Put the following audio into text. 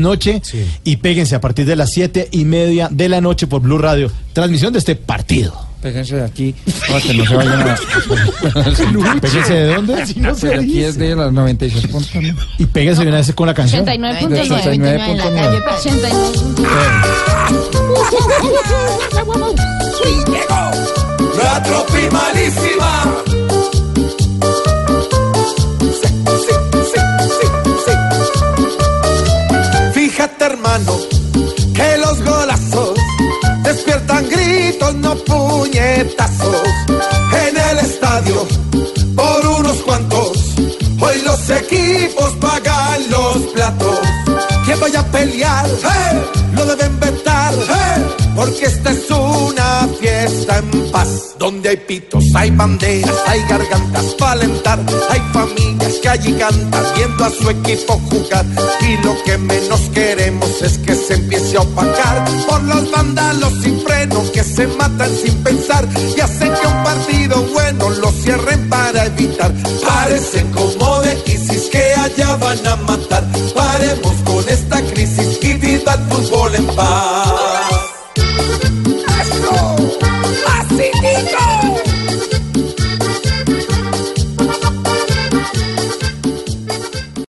noche y péguense a partir de las siete y media de la noche por Blue Radio. Transmisión de este partido. Péguense de aquí para que no se vayan a... Péguense de dónde? Porque aquí es de las 96 puntos. ¿no? Y péguense de una vez con la canción. 89.9. 89.9. 89. La tropimalísima. Sí, En el estadio, por unos cuantos, hoy los equipos pagan los platos. Quien vaya a pelear, ¡eh! lo deben vetar, ¡eh! porque esta es una fiesta en paz. Donde hay pitos, hay banderas, hay gargantas para alentar, hay familias que allí cantan viendo a su equipo jugar. Y lo que menos queremos es que se empiece a opacar por los vándalos sin freno que se matan sin pensar para evitar. Parecen como de ISIS que allá van a matar. Paremos con esta crisis y viva el fútbol en paz.